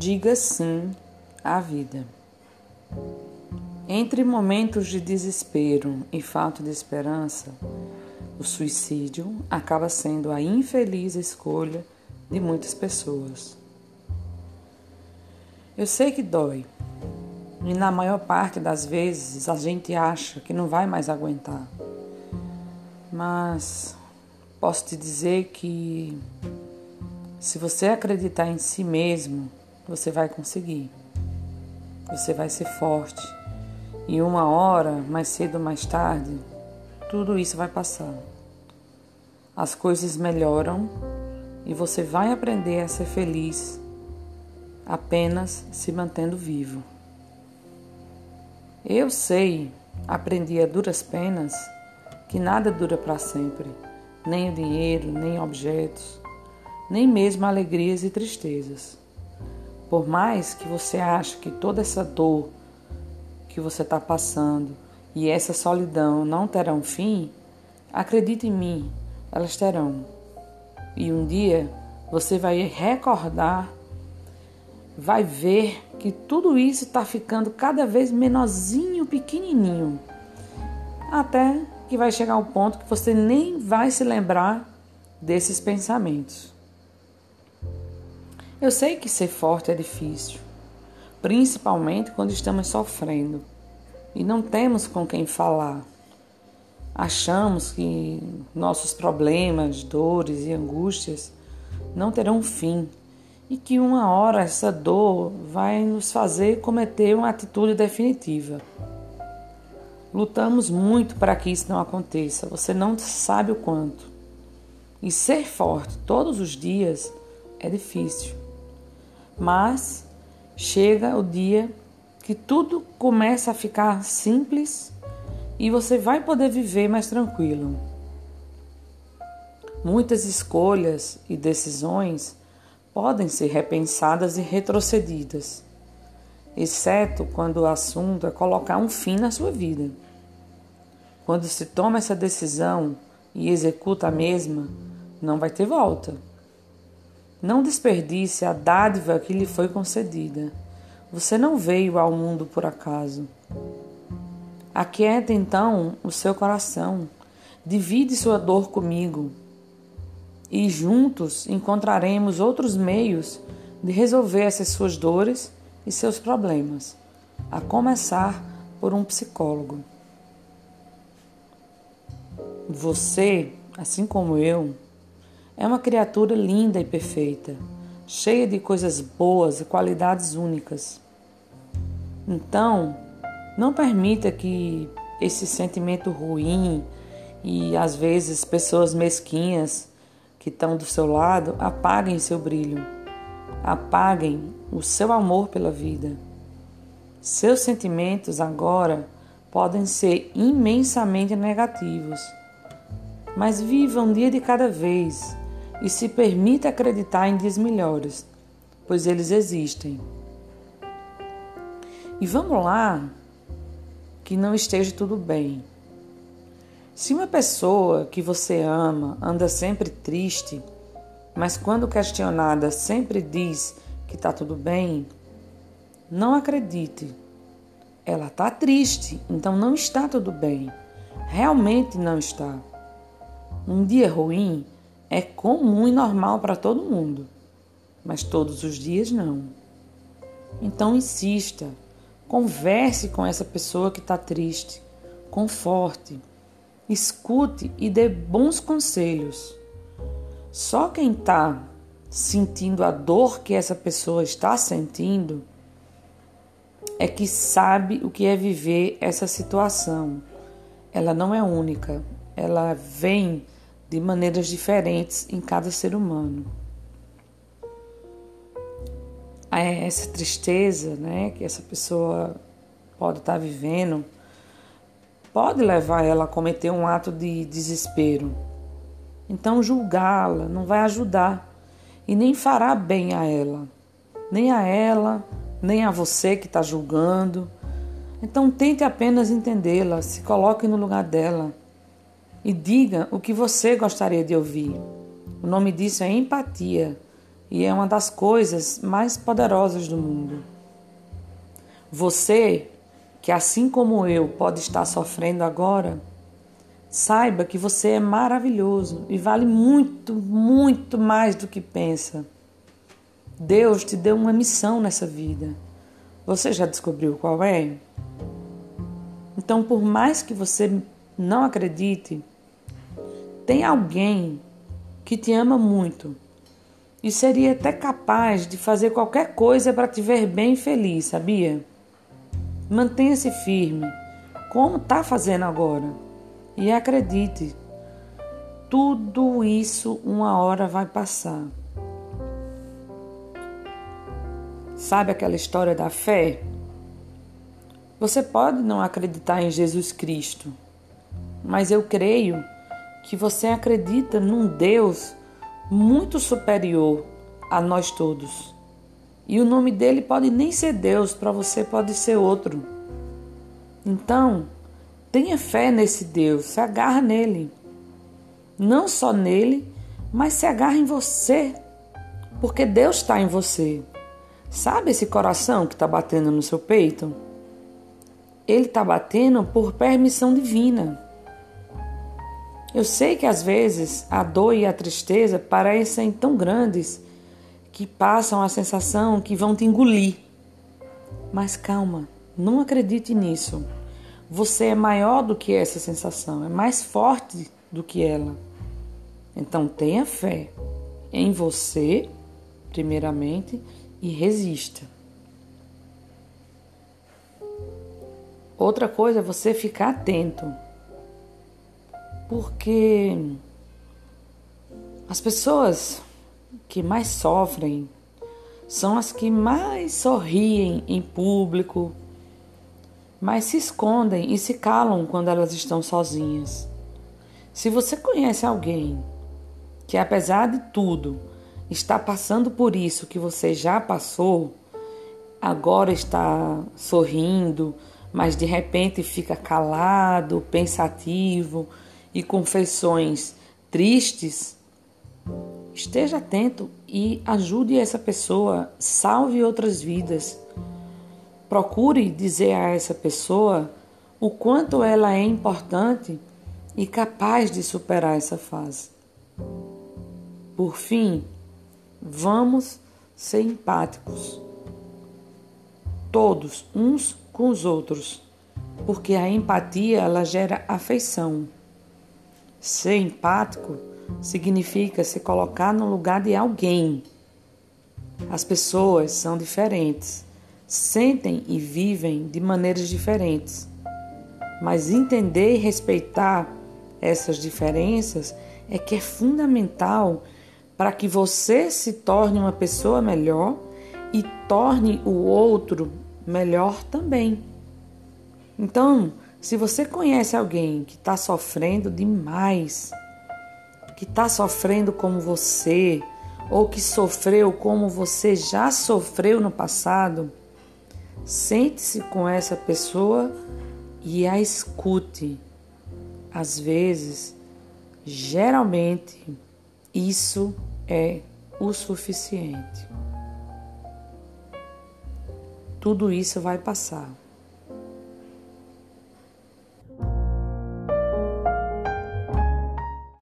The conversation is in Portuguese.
Diga sim à vida. Entre momentos de desespero e falta de esperança, o suicídio acaba sendo a infeliz escolha de muitas pessoas. Eu sei que dói, e na maior parte das vezes a gente acha que não vai mais aguentar. Mas posso te dizer que se você acreditar em si mesmo, você vai conseguir. Você vai ser forte. E uma hora, mais cedo ou mais tarde, tudo isso vai passar. As coisas melhoram e você vai aprender a ser feliz apenas se mantendo vivo. Eu sei, aprendi a duras penas, que nada dura para sempre, nem o dinheiro, nem objetos, nem mesmo alegrias e tristezas. Por mais que você ache que toda essa dor que você está passando e essa solidão não terão fim, acredite em mim, elas terão. E um dia você vai recordar, vai ver que tudo isso está ficando cada vez menorzinho, pequenininho, até que vai chegar um ponto que você nem vai se lembrar desses pensamentos. Eu sei que ser forte é difícil, principalmente quando estamos sofrendo e não temos com quem falar. Achamos que nossos problemas, dores e angústias não terão fim e que uma hora essa dor vai nos fazer cometer uma atitude definitiva. Lutamos muito para que isso não aconteça, você não sabe o quanto. E ser forte todos os dias é difícil. Mas chega o dia que tudo começa a ficar simples e você vai poder viver mais tranquilo. Muitas escolhas e decisões podem ser repensadas e retrocedidas, exceto quando o assunto é colocar um fim na sua vida. Quando se toma essa decisão e executa a mesma, não vai ter volta. Não desperdice a dádiva que lhe foi concedida. Você não veio ao mundo por acaso. Aquieta então o seu coração, divide sua dor comigo e juntos encontraremos outros meios de resolver essas suas dores e seus problemas, a começar por um psicólogo. Você, assim como eu, é uma criatura linda e perfeita, cheia de coisas boas e qualidades únicas. Então, não permita que esse sentimento ruim e às vezes pessoas mesquinhas que estão do seu lado apaguem seu brilho, apaguem o seu amor pela vida. Seus sentimentos agora podem ser imensamente negativos, mas viva um dia de cada vez e se permita acreditar em dias melhores, pois eles existem. E vamos lá que não esteja tudo bem. Se uma pessoa que você ama anda sempre triste, mas quando questionada sempre diz que está tudo bem, não acredite. Ela está triste, então não está tudo bem. Realmente não está. Um dia ruim é comum e normal para todo mundo, mas todos os dias não. Então insista, converse com essa pessoa que está triste, conforte, escute e dê bons conselhos. Só quem está sentindo a dor que essa pessoa está sentindo é que sabe o que é viver essa situação. Ela não é única, ela vem de maneiras diferentes em cada ser humano. Essa tristeza, né, que essa pessoa pode estar vivendo, pode levar ela a cometer um ato de desespero. Então, julgá-la não vai ajudar e nem fará bem a ela, nem a ela, nem a você que está julgando. Então, tente apenas entendê-la, se coloque no lugar dela e diga o que você gostaria de ouvir. O nome disso é empatia e é uma das coisas mais poderosas do mundo. Você, que assim como eu pode estar sofrendo agora, saiba que você é maravilhoso e vale muito, muito mais do que pensa. Deus te deu uma missão nessa vida. Você já descobriu qual é? Então, por mais que você não acredite, tem alguém que te ama muito e seria até capaz de fazer qualquer coisa para te ver bem e feliz, sabia? Mantenha-se firme, como está fazendo agora. E acredite, tudo isso uma hora vai passar. Sabe aquela história da fé? Você pode não acreditar em Jesus Cristo, mas eu creio que você acredita num Deus muito superior a nós todos. E o nome dele pode nem ser Deus, para você pode ser outro. Então, tenha fé nesse Deus, se agarra nele. Não só nele, mas se agarra em você, porque Deus está em você. Sabe esse coração que está batendo no seu peito? Ele está batendo por permissão divina. Eu sei que às vezes a dor e a tristeza parecem tão grandes que passam a sensação que vão te engolir. Mas calma, não acredite nisso. Você é maior do que essa sensação, é mais forte do que ela. Então tenha fé em você, primeiramente, e resista. Outra coisa é você ficar atento. Porque as pessoas que mais sofrem são as que mais sorriem em público, mas se escondem e se calam quando elas estão sozinhas. Se você conhece alguém que, apesar de tudo, está passando por isso que você já passou, agora está sorrindo, mas de repente fica calado, pensativo e com feições tristes, esteja atento e ajude essa pessoa, salve outras vidas. Procure dizer a essa pessoa o quanto ela é importante e capaz de superar essa fase. Por fim, Vamos ser empáticos. Todos, uns com os outros, porque a empatia ela gera afeição. Ser empático significa se colocar no lugar de alguém. As pessoas são diferentes, sentem e vivem de maneiras diferentes. Mas entender e respeitar essas diferenças é que é fundamental para que você se torne uma pessoa melhor e torne o outro melhor também. Então, se você conhece alguém que está sofrendo demais, que está sofrendo como você, ou que sofreu como você já sofreu no passado, sente-se com essa pessoa e a escute. Às vezes, geralmente, isso é o suficiente. Tudo isso vai passar.